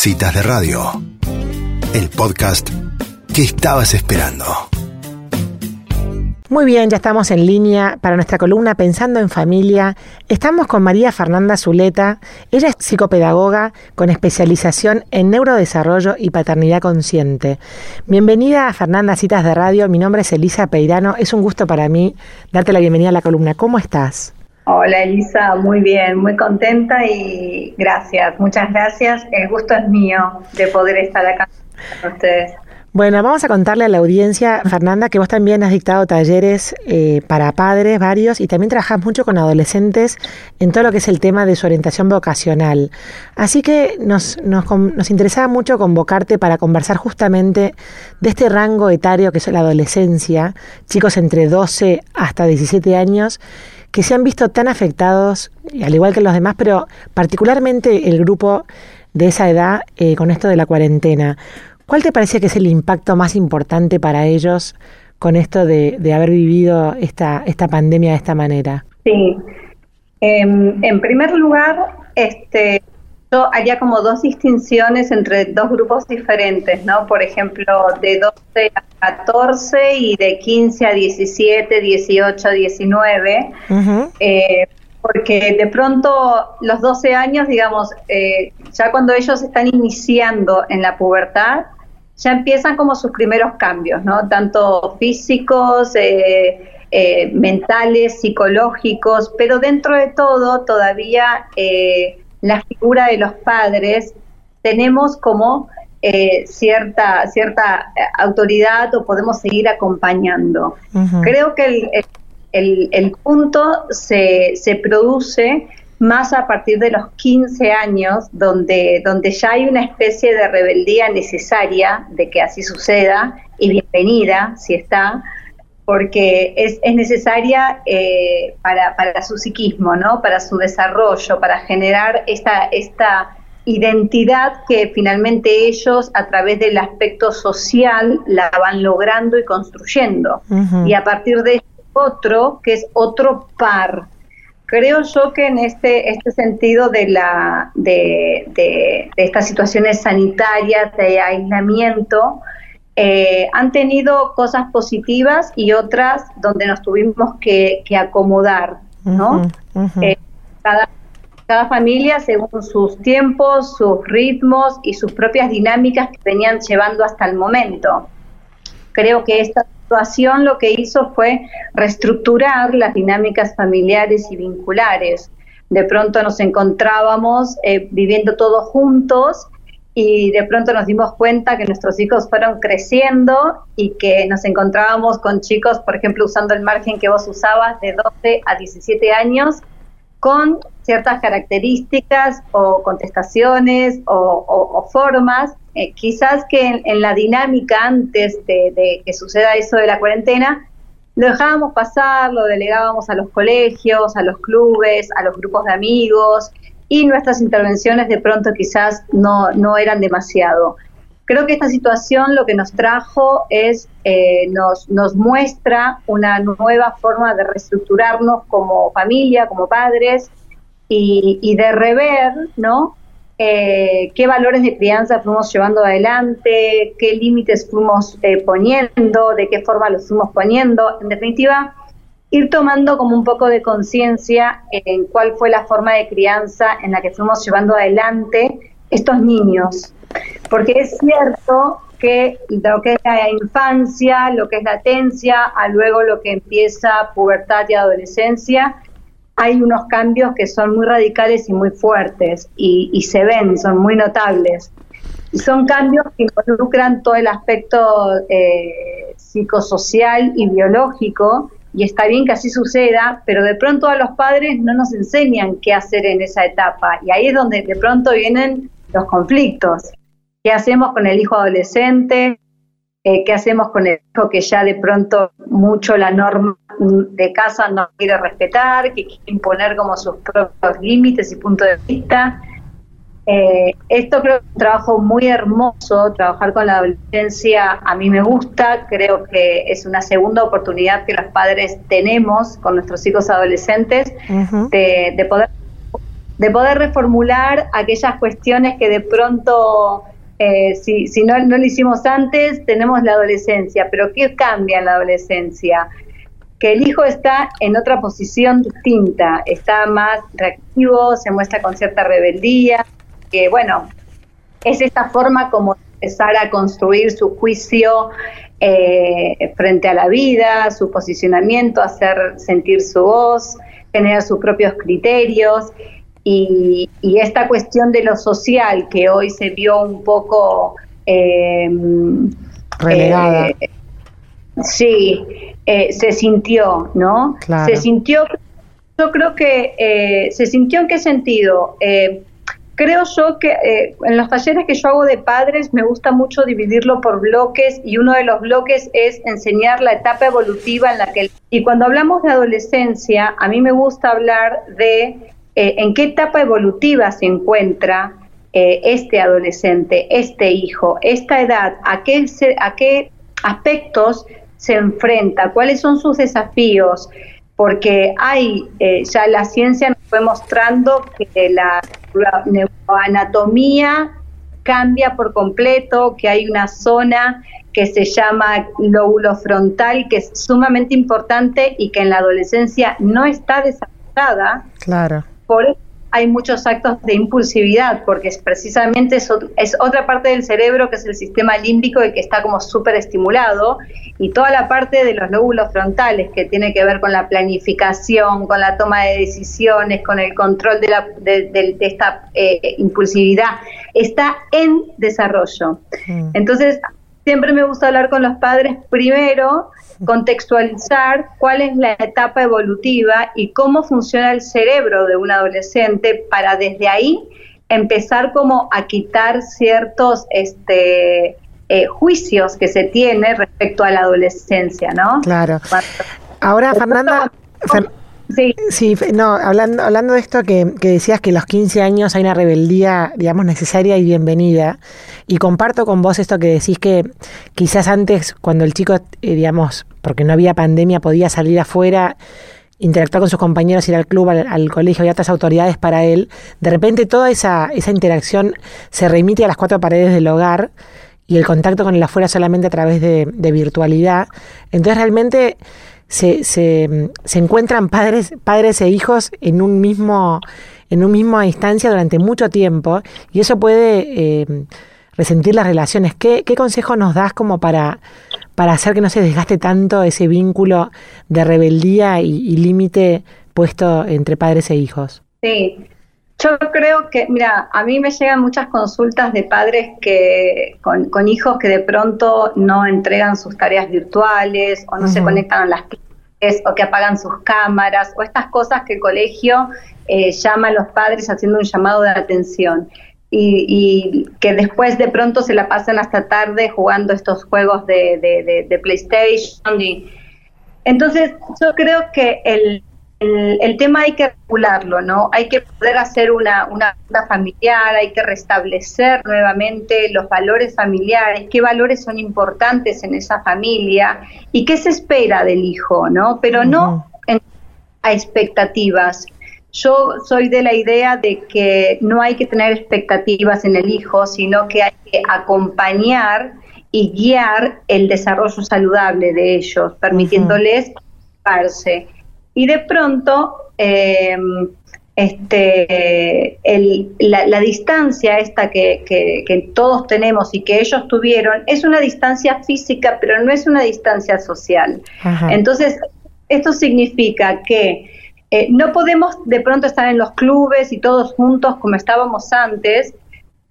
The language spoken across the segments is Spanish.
Citas de Radio, el podcast que estabas esperando. Muy bien, ya estamos en línea para nuestra columna Pensando en Familia. Estamos con María Fernanda Zuleta. Ella es psicopedagoga con especialización en neurodesarrollo y paternidad consciente. Bienvenida a Fernanda Citas de Radio. Mi nombre es Elisa Peirano. Es un gusto para mí darte la bienvenida a la columna. ¿Cómo estás? Hola Elisa, muy bien, muy contenta y gracias, muchas gracias. El gusto es mío de poder estar acá con ustedes. Bueno, vamos a contarle a la audiencia, Fernanda, que vos también has dictado talleres eh, para padres varios y también trabajas mucho con adolescentes en todo lo que es el tema de su orientación vocacional. Así que nos, nos, nos interesaba mucho convocarte para conversar justamente de este rango etario que es la adolescencia, chicos entre 12 hasta 17 años, que se han visto tan afectados, al igual que los demás, pero particularmente el grupo de esa edad eh, con esto de la cuarentena. ¿Cuál te parece que es el impacto más importante para ellos con esto de, haber vivido esta, esta pandemia de esta manera? Sí. Em, en primer lugar, este, yo haría como dos distinciones entre dos grupos diferentes, ¿no? Por ejemplo, de 12 a 14 y de 15 a 17, 18 a 19. porque de pronto los 12 años, digamos, eh, ya cuando ellos están iniciando en la pubertad, ya empiezan como sus primeros cambios, ¿no? Tanto físicos, eh, eh, mentales, psicológicos, pero dentro de todo todavía eh, la figura de los padres tenemos como cierta, cierta autoridad o podemos seguir acompañando. Creo que el, el, el punto se, se produce más a partir de los 15 años, donde, donde ya hay una especie de rebeldía necesaria de que así suceda y bienvenida, si está, porque es, es necesaria eh, para, para, su psiquismo, ¿no? para su desarrollo, para generar esta, esta identidad que finalmente ellos a través del aspecto social la van logrando y construyendo. Y a partir de otro, que es otro par, Creo yo que en este, este sentido de, la, de, de, estas situaciones sanitarias, de aislamiento, eh, han tenido cosas positivas y otras donde nos tuvimos que, acomodar, ¿no? Eh, cada, cada familia según sus tiempos, sus ritmos y sus propias dinámicas que venían llevando hasta el momento. Creo que esta situación lo que hizo fue reestructurar las dinámicas familiares y vinculares. De pronto nos encontrábamos eh, viviendo todos juntos y de pronto nos dimos cuenta que nuestros hijos fueron creciendo y que nos encontrábamos con chicos, por ejemplo, usando el margen que vos usabas de 12 a 17 años, con ciertas características o contestaciones o, formas, eh, quizás que en, la dinámica antes de, que suceda eso de la cuarentena, lo dejábamos pasar, lo delegábamos a los colegios, a los clubes, a los grupos de amigos y nuestras intervenciones de pronto quizás no, no eran demasiado. Creo que esta situación lo que nos trajo es, eh, nos, muestra una nueva forma de reestructurarnos como familia, como padres, y, de rever, ¿no? Eh, qué valores de crianza fuimos llevando adelante, qué límites fuimos eh, poniendo, de qué forma los fuimos poniendo. En definitiva, ir tomando como un poco de conciencia en cuál fue la forma de crianza en la que fuimos llevando adelante estos niños. Porque es cierto que lo que es la infancia, lo que es latencia, a luego lo que empieza pubertad y adolescencia, hay unos cambios que son muy radicales y muy fuertes y, se ven, son muy notables. Y son cambios que involucran todo el aspecto eh, psicosocial y biológico, y está bien que así suceda, pero de pronto a los padres no nos enseñan qué hacer en esa etapa, y ahí es donde de pronto vienen los conflictos. ¿Qué hacemos con el hijo adolescente? Eh, ¿Qué hacemos con el hijo que ya de pronto mucho la norma de casa no quiere respetar, que quiere imponer como sus propios límites y puntos de vista. Eh, esto creo que es un trabajo muy hermoso, trabajar con la adolescencia a mí me gusta, creo que es una segunda oportunidad que los padres tenemos con nuestros hijos adolescentes de, poder de poder reformular aquellas cuestiones que de pronto, eh, si, no, no lo hicimos antes, tenemos la adolescencia, pero ¿qué cambia en la adolescencia? Que el hijo está en otra posición distinta, está más reactivo, se muestra con cierta rebeldía, que bueno, es esta forma como empezar a construir su juicio eh, frente a la vida, su posicionamiento, hacer sentir su voz, generar sus propios criterios y, esta cuestión de lo social que hoy se vio un poco eh, relegada. Eh, sí, se sintió, ¿no? Se sintió, yo creo que se sintió en qué sentido creo yo que eh, en los talleres que yo hago de padres me gusta mucho dividirlo por bloques y uno de los bloques es enseñar la etapa evolutiva en la que... Y cuando hablamos de adolescencia, a mí me gusta hablar de eh, en qué etapa evolutiva se encuentra eh, este adolescente, este hijo, esta edad, a qué, a qué aspectos se enfrenta, cuáles son sus desafíos, porque hay, ya la ciencia nos fue mostrando que la neuroanatomía cambia por completo, que hay una zona que se llama lóbulo frontal, que es sumamente importante y que en la adolescencia no está desarrollada. Claro. Por eso hay muchos actos de impulsividad, porque es precisamente es otra parte del cerebro que es el sistema límbico y que está como súper estimulado, y toda la parte de los lóbulos frontales que tiene que ver con la planificación, con la toma de decisiones, con el control de, la, de, esta eh, impulsividad, está en desarrollo. Mm. Entonces, siempre me gusta hablar con los padres primero contextualizar cuál es la etapa evolutiva y cómo funciona el cerebro de un adolescente para desde ahí empezar como a quitar ciertos este, eh, juicios que se tiene respecto a la adolescencia, ¿no? Claro. Ahora, Fernanda... Sí. sí, no, hablando, hablando de esto que, que, decías que los 15 años hay una rebeldía, digamos, necesaria y bienvenida, y comparto con vos esto que decís que quizás antes, cuando el chico, eh, digamos, porque no había pandemia, podía salir afuera, interactuar con sus compañeros, ir al club, al, colegio, y otras autoridades para él, de repente toda esa, esa interacción se remite a las cuatro paredes del hogar y el contacto con el afuera solamente a través de, de virtualidad. Entonces realmente se, se, se, encuentran padres, padres e hijos en un mismo, en un misma instancia durante mucho tiempo y eso puede eh, resentir las relaciones. ¿Qué, ¿Qué consejo nos das como para, para hacer que no se desgaste tanto ese vínculo de rebeldía y, límite puesto entre padres e hijos? Sí, yo creo que, mira, a mí me llegan muchas consultas de padres que con, con hijos que de pronto no entregan sus tareas virtuales o no se conectan a las clases o que apagan sus cámaras o estas cosas que el colegio eh, llama a los padres haciendo un llamado de atención. Y, y, que después de pronto se la pasan hasta tarde jugando estos juegos de, de, de PlayStation. Y, entonces, yo creo que el, el, tema hay que regularlo, ¿no? Hay que poder hacer una, una, familiar, hay que restablecer nuevamente los valores familiares, qué valores son importantes en esa familia y qué se espera del hijo, ¿no? Pero no a expectativas. Yo soy de la idea de que no hay que tener expectativas en el hijo, sino que hay que acompañar y guiar el desarrollo saludable de ellos, permitiéndoles uh y de pronto em, este, la, distancia esta que, todos tenemos y que ellos tuvieron es una distancia física, pero no es una distancia social. Entonces, esto significa que eh, no podemos de pronto estar en los clubes y todos juntos como estábamos antes,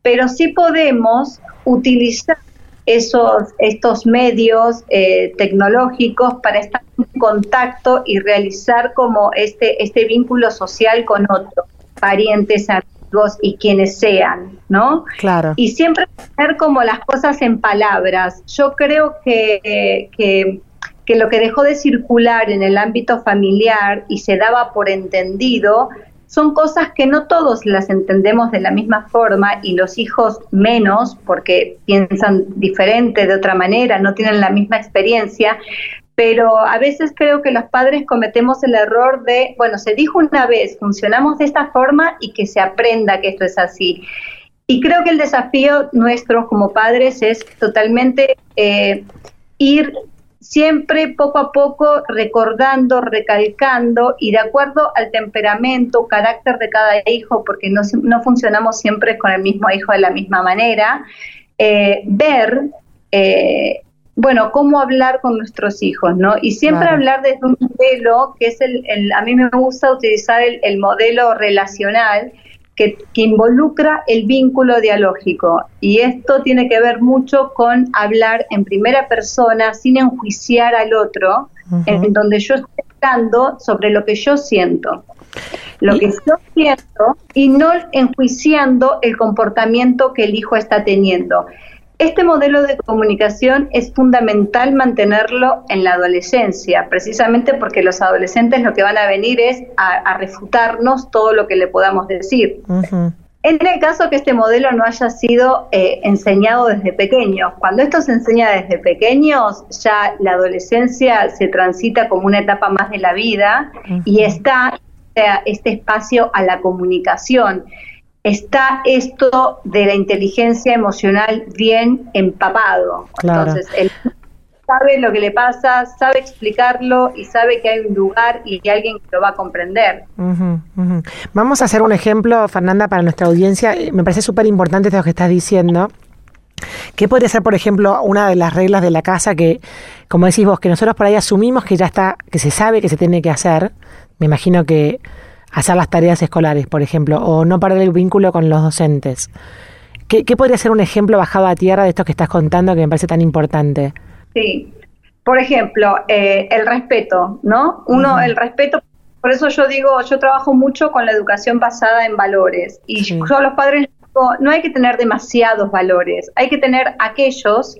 pero sí podemos utilizar esos, estos medios eh, tecnológicos para estar en contacto y realizar como este, este vínculo social con otros, parientes, amigos y quienes sean, ¿no? Claro. Y siempre poner como las cosas en palabras. Yo creo que, que, que lo que dejó de circular en el ámbito familiar y se daba por entendido son cosas que no todos las entendemos de la misma forma y los hijos menos porque piensan diferente, de otra manera, no tienen la misma experiencia, pero a veces creo que los padres cometemos el error de, bueno, se dijo una vez, funcionamos de esta forma y que se aprenda que esto es así. Y creo que el desafío nuestro como padres es totalmente eh, ir siempre poco a poco recordando, recalcando y de acuerdo al temperamento, carácter de cada hijo, porque no, no funcionamos siempre con el mismo hijo de la misma manera, eh, ver eh, bueno, cómo hablar con nuestros hijos, ¿no? Y siempre hablar desde un modelo que es el, a mí me gusta utilizar el, modelo relacional que, involucra el vínculo dialógico. Y esto tiene que ver mucho con hablar en primera persona sin enjuiciar al otro, en donde yo estoy hablando sobre lo que yo siento. Lo que yo siento y no enjuiciando el comportamiento que el hijo está teniendo. Este modelo de comunicación es fundamental mantenerlo en la adolescencia, precisamente porque los adolescentes lo que van a venir es a, refutarnos todo lo que le podamos decir. En el caso que este modelo no haya sido eh, enseñado desde pequeños, cuando esto se enseña desde pequeños, ya la adolescencia se transita como una etapa más de la vida y está este espacio a la comunicación está esto de la inteligencia emocional bien empapado. Entonces, él sabe lo que le pasa, sabe explicarlo y sabe que hay un lugar y que alguien lo va a comprender. Vamos a hacer un ejemplo, Fernanda, para nuestra audiencia. Me parece súper importante lo que estás diciendo. ¿Qué podría ser, por ejemplo, una de las reglas de la casa que, como decís vos, que nosotros por ahí asumimos que ya está, que se sabe que se tiene que hacer? Me imagino que hacer las tareas escolares, por ejemplo, o no perder el vínculo con los docentes. ¿Qué, podría ser un ejemplo bajado a tierra de esto que estás contando que me parece tan importante? Sí, por ejemplo, eh, el respeto, ¿no? Uno, el respeto, por eso yo digo, yo trabajo mucho con la educación basada en valores y yo a los padres digo, no hay que tener demasiados valores, hay que tener aquellos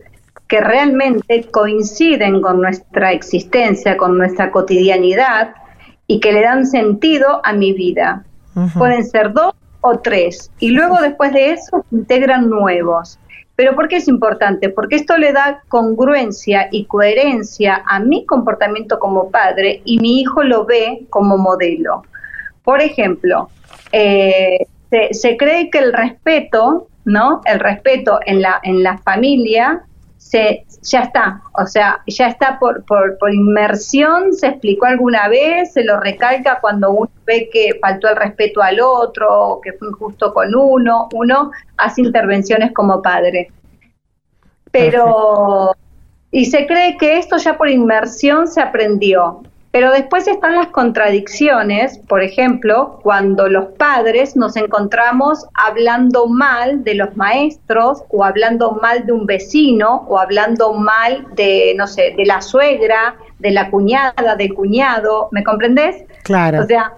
que realmente coinciden con nuestra existencia, con nuestra cotidianidad, y que le dan sentido a mi vida. Pueden ser dos o tres. Y luego después de eso integran nuevos. Pero ¿por qué es importante? Porque esto le da congruencia y coherencia a mi comportamiento como padre y mi hijo lo ve como modelo. Por ejemplo, eh, se, se, cree que el respeto, ¿no? El respeto en la, en la familia se, ya está, o sea, ya está por, por, por, inmersión, se explicó alguna vez, se lo recalca cuando uno ve que faltó el respeto al otro, que fue injusto con uno, uno hace intervenciones como padre. Pero, y se cree que esto ya por inmersión se aprendió, pero después están las contradicciones, por ejemplo, cuando los padres nos encontramos hablando mal de los maestros o hablando mal de un vecino o hablando mal de, no sé, de la suegra, de la cuñada, del cuñado, ¿me comprendes? Claro. O sea,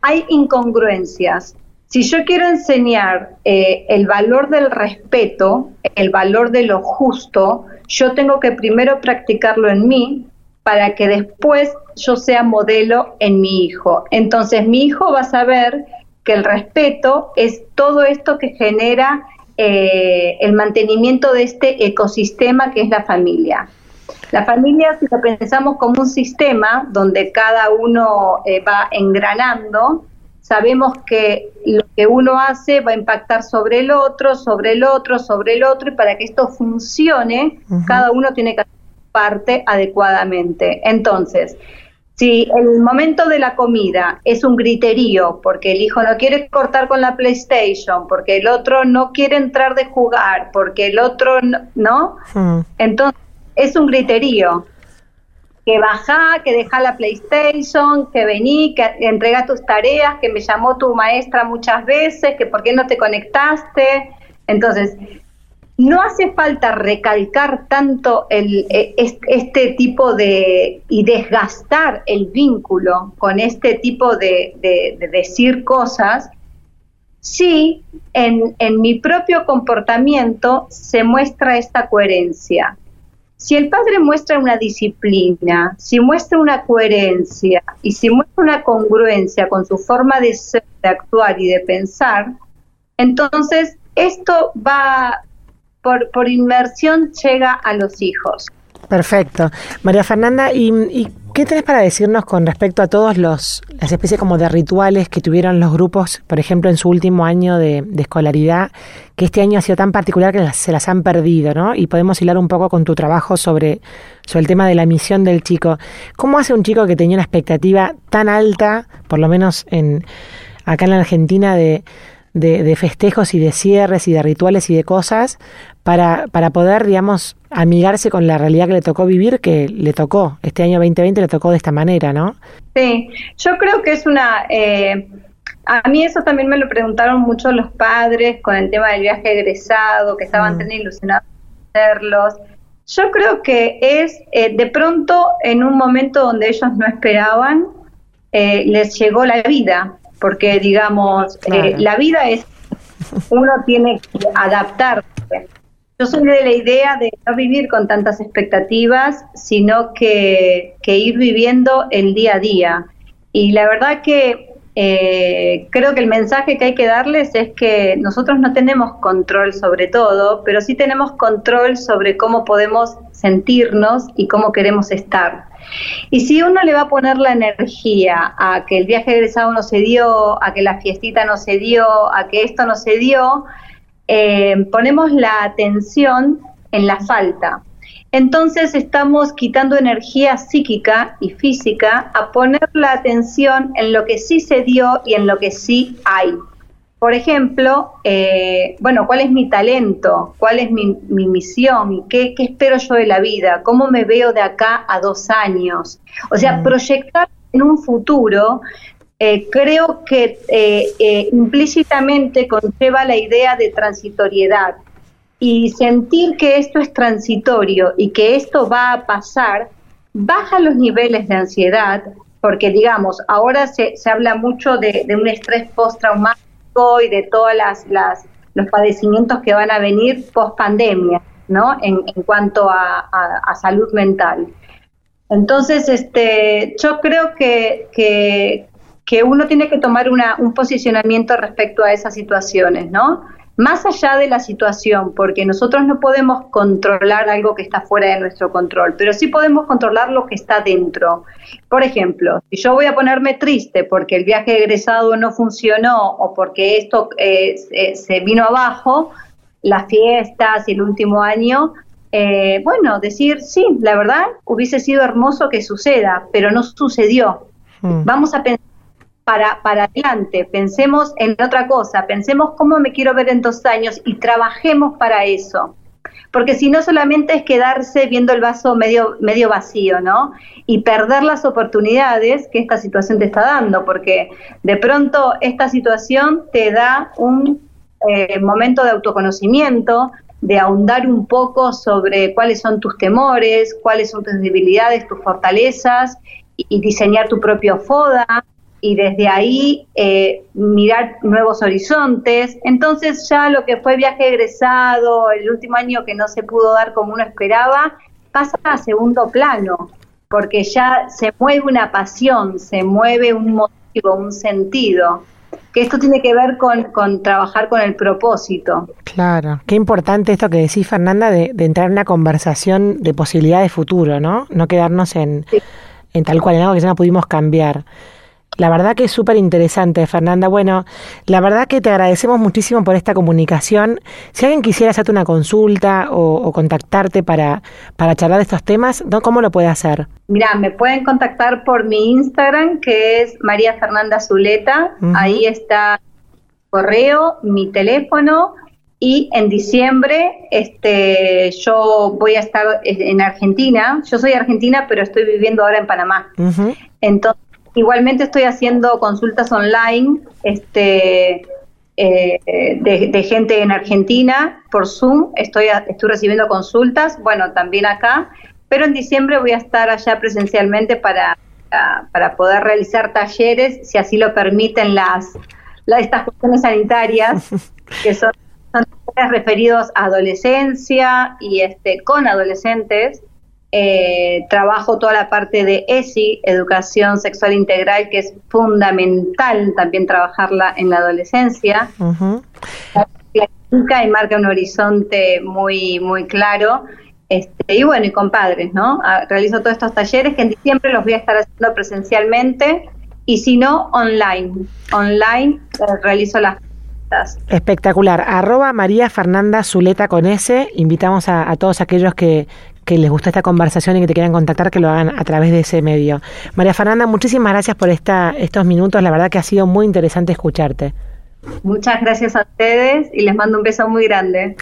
hay incongruencias. Si yo quiero enseñar eh, el valor del respeto, el valor de lo justo, yo tengo que primero practicarlo en mí para que después yo sea modelo en mi hijo. Entonces mi hijo va a saber que el respeto es todo esto que genera eh, el mantenimiento de este ecosistema que es la familia. La familia, si lo pensamos como un sistema donde cada uno eh, va engranando, sabemos que lo que uno hace va a impactar sobre el otro, sobre el otro, sobre el otro, y para que esto funcione, cada uno tiene que parte adecuadamente. Entonces, si el momento de la comida es un griterío porque el hijo no quiere cortar con la PlayStation, porque el otro no quiere entrar de jugar, porque el otro no, hmm. entonces es un griterío. Que baja, que deja la PlayStation, que vení, que entrega tus tareas, que me llamó tu maestra muchas veces, que por qué no te conectaste. Entonces, no hace falta recalcar tanto el, e, este tipo de y desgastar el vínculo con este tipo de, decir cosas si en, en, mi propio comportamiento se muestra esta coherencia. Si el padre muestra una disciplina, si muestra una coherencia y si muestra una congruencia con su forma de ser, de actuar y de pensar, entonces esto va, por, por inmersión llega a los hijos. Perfecto. María Fernanda, ¿y, qué tenés para decirnos con respecto a todos los las especies como de rituales que tuvieron los grupos, por ejemplo, en su último año de, escolaridad, que este año ha sido tan particular que se las han perdido, ¿no? Y podemos hilar un poco con tu trabajo sobre, sobre el tema de la misión del chico. ¿Cómo hace un chico que tenía una expectativa tan alta, por lo menos en acá en la Argentina, de, de, festejos y de cierres y de rituales y de cosas para, para poder, digamos, amigarse con la realidad que le tocó vivir, que le tocó, este año 2020 le tocó de esta manera, ¿no? Sí, yo creo que es una... Eh, a mí eso también me lo preguntaron mucho los padres con el tema del viaje egresado, que estaban mm. tan ilusionados de hacerlos. Yo creo que es eh, de pronto en un momento donde ellos no esperaban, eh, les llegó la vida, porque digamos, eh, la vida es, uno tiene que adaptarse. Yo soy de la idea de no vivir con tantas expectativas, sino que, ir viviendo el día a día. Y la verdad que eh, creo que el mensaje que hay que darles es que nosotros no tenemos control sobre todo, pero sí tenemos control sobre cómo podemos sentirnos y cómo queremos estar. Y si uno le va a poner la energía a que el viaje egresado no se dio, a que la fiestita no se dio, a que esto no se dio, eh, ponemos la atención en la falta. Entonces estamos quitando energía psíquica y física a poner la atención en lo que sí se dio y en lo que sí hay. Por ejemplo, eh, bueno, ¿cuál es mi talento? ¿Cuál es mi, misión? ¿Qué, ¿Qué, espero yo de la vida? ¿Cómo me veo de acá a dos años? O sea, mm. proyectar en un futuro eh, creo que eh, implícitamente conlleva la idea de transitoriedad y sentir que esto es transitorio y que esto va a pasar, baja los niveles de ansiedad, porque digamos, ahora se, se habla mucho de, un estrés postraumático y de todas las, los padecimientos que van a venir post pandemia, ¿no? En, cuanto a, salud mental. Entonces, este, yo creo que, que uno tiene que tomar una, un posicionamiento respecto a esas situaciones, ¿no? más allá de la situación, porque nosotros no podemos controlar algo que está fuera de nuestro control, pero sí podemos controlar lo que está dentro. Por ejemplo, si yo voy a ponerme triste porque el viaje egresado no funcionó o porque esto eh, se vino abajo, las fiestas y el último año, eh, bueno, decir, sí, la verdad, hubiese sido hermoso que suceda, pero no sucedió. Hmm. Vamos a pensar para, para adelante, pensemos en otra cosa, pensemos cómo me quiero ver en dos años y trabajemos para eso. Porque si no solamente es quedarse viendo el vaso medio, medio vacío, ¿no? Y perder las oportunidades que esta situación te está dando, porque de pronto esta situación te da un eh, momento de autoconocimiento, de ahondar un poco sobre cuáles son tus temores, cuáles son tus debilidades, tus fortalezas, y diseñar tu propio FODA, y desde ahí eh, mirar nuevos horizontes. Entonces ya lo que fue viaje egresado, el último año que no se pudo dar como uno esperaba, pasa a segundo plano, porque ya se mueve una pasión, se mueve un motivo, un sentido. Que esto tiene que ver con, con trabajar con el propósito. Claro, qué importante esto que decís, Fernanda, de, entrar en una conversación de posibilidad de futuro, ¿no? No quedarnos en, en tal cual, en algo que ya no pudimos cambiar. La verdad que es súper interesante, Fernanda. Bueno, la verdad que te agradecemos muchísimo por esta comunicación. Si alguien quisiera hacerte una consulta o, contactarte para, para charlar de estos temas, ¿cómo lo puede hacer? Mira, me pueden contactar por mi Instagram, que es María Fernanda Zuleta. Ahí está correo, mi teléfono. Y en diciembre este, yo voy a estar en Argentina. Yo soy argentina, pero estoy viviendo ahora en Panamá. Entonces, Igualmente estoy haciendo consultas online este, eh, de, gente en Argentina por Zoom. Estoy, estoy recibiendo consultas, bueno, también acá, pero en diciembre voy a estar allá presencialmente para, para poder realizar talleres, si así lo permiten las, estas cuestiones sanitarias, que son, son referidos a adolescencia y este, con adolescentes eh, trabajo toda la parte de ESI, Educación Sexual Integral, que es fundamental también trabajarla en la adolescencia. y marca un horizonte muy, muy claro. Este, y bueno, y con padres, ¿no? Ah, realizo todos estos talleres que en diciembre los voy a estar haciendo presencialmente y si no, online. Online eh, realizo las Espectacular. Arroba María Fernanda Zuleta con S. Invitamos a, a todos aquellos que, que les gusta esta conversación y que te quieran contactar, que lo hagan a través de ese medio. María Fernanda, muchísimas gracias por esta, estos minutos. La verdad que ha sido muy interesante escucharte. Muchas gracias a ustedes y les mando un beso muy grande.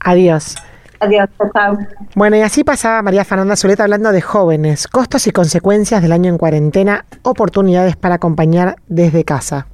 Adiós. Adiós, chao. Bueno, y así pasaba María Fernanda Zuleta hablando de jóvenes, costos y consecuencias del año en cuarentena, oportunidades para acompañar desde casa.